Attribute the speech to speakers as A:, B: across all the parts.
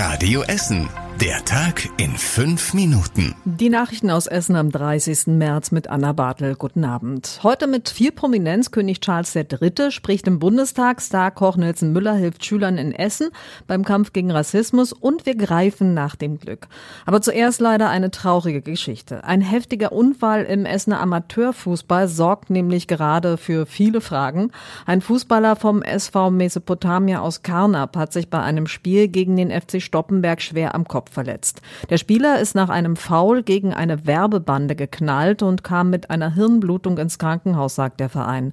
A: Radio Essen. Der Tag in fünf Minuten.
B: Die Nachrichten aus Essen am 30. März mit Anna Bartel. Guten Abend. Heute mit viel Prominenz. König Charles III. spricht im Bundestag. Starkoch Nelson Müller hilft Schülern in Essen beim Kampf gegen Rassismus und wir greifen nach dem Glück. Aber zuerst leider eine traurige Geschichte. Ein heftiger Unfall im Essener Amateurfußball sorgt nämlich gerade für viele Fragen. Ein Fußballer vom SV Mesopotamia aus Karnap hat sich bei einem Spiel gegen den FC Stoppenberg schwer am Kopf verletzt. Der Spieler ist nach einem Foul gegen eine Werbebande geknallt und kam mit einer Hirnblutung ins Krankenhaus, sagt der Verein.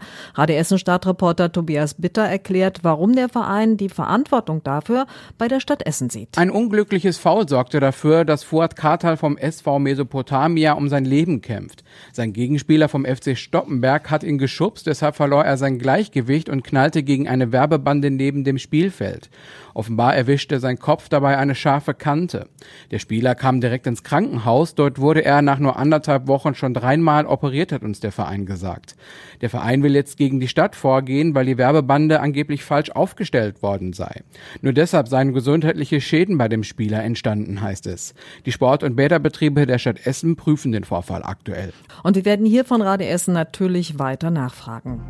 B: Essen Stadtreporter Tobias Bitter erklärt, warum der Verein die Verantwortung dafür bei der Stadt Essen sieht.
C: Ein unglückliches Foul sorgte dafür, dass Fuad Kartal vom SV Mesopotamia um sein Leben kämpft. Sein Gegenspieler vom FC Stoppenberg hat ihn geschubst, deshalb verlor er sein Gleichgewicht und knallte gegen eine Werbebande neben dem Spielfeld. Offenbar erwischte sein Kopf dabei eine scharfe Kante. Der Spieler kam direkt ins Krankenhaus. Dort wurde er nach nur anderthalb Wochen schon dreimal operiert, hat uns der Verein gesagt. Der Verein will jetzt gegen die Stadt vorgehen, weil die Werbebande angeblich falsch aufgestellt worden sei. Nur deshalb seien gesundheitliche Schäden bei dem Spieler entstanden, heißt es. Die Sport- und Bäderbetriebe der Stadt Essen prüfen den Vorfall aktuell.
B: Und wir werden hier von Radio Essen natürlich weiter nachfragen.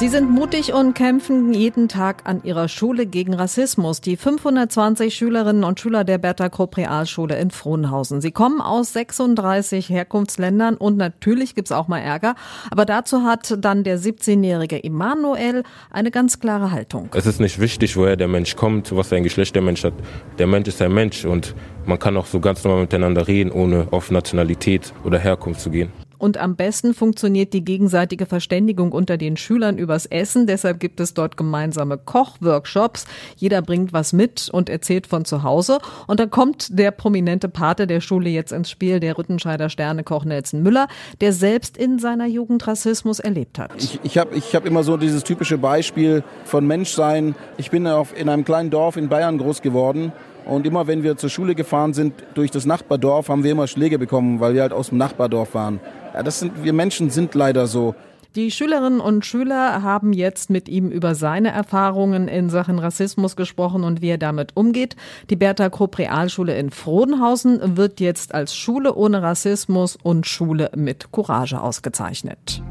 B: Sie sind mutig und kämpfen jeden Tag an ihrer Schule gegen Rassismus. Die 520 Schülerinnen und Schüler der Bertha Krupp Realschule in Frohnhausen. Sie kommen aus 36 Herkunftsländern und natürlich gibt's auch mal Ärger. Aber dazu hat dann der 17-jährige Emanuel eine ganz klare Haltung.
D: Es ist nicht wichtig, woher der Mensch kommt, was ein Geschlecht der Mensch hat. Der Mensch ist ein Mensch und man kann auch so ganz normal miteinander reden, ohne auf Nationalität oder Herkunft zu gehen.
B: Und am besten funktioniert die gegenseitige Verständigung unter den Schülern übers Essen. Deshalb gibt es dort gemeinsame Kochworkshops. Jeder bringt was mit und erzählt von zu Hause. Und da kommt der prominente Pate der Schule jetzt ins Spiel, der Rüttenscheider Sternekoch Nelson Müller, der selbst in seiner Jugend Rassismus erlebt hat.
E: Ich, ich habe ich hab immer so dieses typische Beispiel von Menschsein. Ich bin auf, in einem kleinen Dorf in Bayern groß geworden. Und immer wenn wir zur Schule gefahren sind durch das Nachbardorf, haben wir immer Schläge bekommen, weil wir halt aus dem Nachbardorf waren. Ja, das sind, wir Menschen sind leider so.
B: Die Schülerinnen und Schüler haben jetzt mit ihm über seine Erfahrungen in Sachen Rassismus gesprochen und wie er damit umgeht. Die Bertha Krupp Realschule in Frodenhausen wird jetzt als Schule ohne Rassismus und Schule mit Courage ausgezeichnet.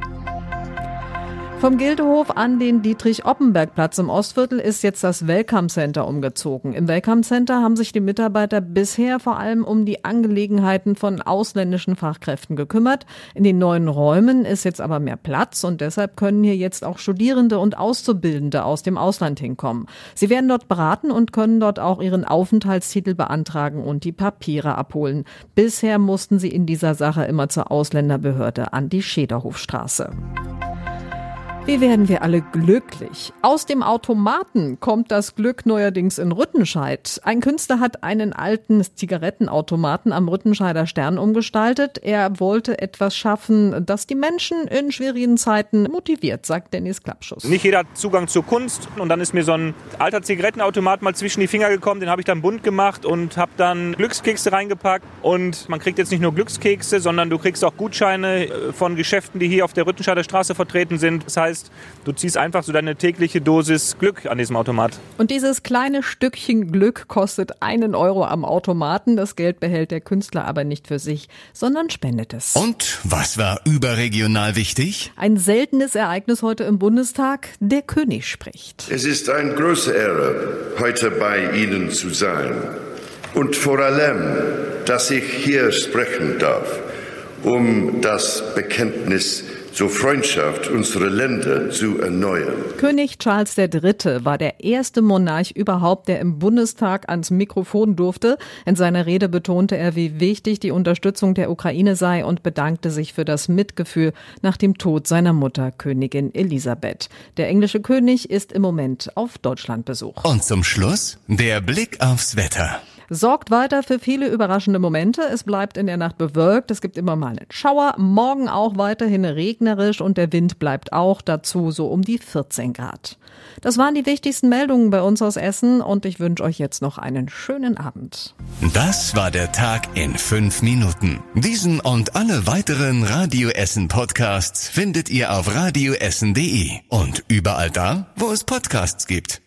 B: Vom Gildehof an den Dietrich-Oppenberg-Platz im Ostviertel ist jetzt das Welcome Center umgezogen. Im Welcome Center haben sich die Mitarbeiter bisher vor allem um die Angelegenheiten von ausländischen Fachkräften gekümmert. In den neuen Räumen ist jetzt aber mehr Platz und deshalb können hier jetzt auch Studierende und Auszubildende aus dem Ausland hinkommen. Sie werden dort beraten und können dort auch ihren Aufenthaltstitel beantragen und die Papiere abholen. Bisher mussten sie in dieser Sache immer zur Ausländerbehörde an die Schäderhofstraße. Wie werden wir alle glücklich? Aus dem Automaten kommt das Glück neuerdings in Rüttenscheid. Ein Künstler hat einen alten Zigarettenautomaten am Rüttenscheider Stern umgestaltet. Er wollte etwas schaffen, das die Menschen in schwierigen Zeiten motiviert, sagt Dennis Klappschuss.
F: Nicht jeder hat Zugang zur Kunst und dann ist mir so ein alter Zigarettenautomat mal zwischen die Finger gekommen, den habe ich dann bunt gemacht und habe dann Glückskekse reingepackt und man kriegt jetzt nicht nur Glückskekse, sondern du kriegst auch Gutscheine äh, von Geschäften, die hier auf der Rüttenscheider Straße vertreten sind. Das heißt, heißt, du ziehst einfach so deine tägliche Dosis Glück an diesem Automat.
B: Und dieses kleine Stückchen Glück kostet einen Euro am Automaten. Das Geld behält der Künstler aber nicht für sich, sondern spendet es.
A: Und was war überregional wichtig?
B: Ein seltenes Ereignis heute im Bundestag. Der König spricht.
G: Es ist eine große Ehre, heute bei Ihnen zu sein. Und vor allem, dass ich hier sprechen darf, um das Bekenntnis zu zur Freundschaft unserer Länder zu erneuern.
B: König Charles III. war der erste Monarch überhaupt, der im Bundestag ans Mikrofon durfte. In seiner Rede betonte er, wie wichtig die Unterstützung der Ukraine sei und bedankte sich für das Mitgefühl nach dem Tod seiner Mutter, Königin Elisabeth. Der englische König ist im Moment auf Deutschlandbesuch.
A: Und zum Schluss der Blick aufs Wetter
B: sorgt weiter für viele überraschende Momente. Es bleibt in der Nacht bewölkt, es gibt immer mal einen Schauer, morgen auch weiterhin regnerisch und der Wind bleibt auch dazu so um die 14 Grad. Das waren die wichtigsten Meldungen bei uns aus Essen und ich wünsche euch jetzt noch einen schönen Abend.
A: Das war der Tag in fünf Minuten. Diesen und alle weiteren Radio Essen Podcasts findet ihr auf radioessen.de und überall da, wo es Podcasts gibt.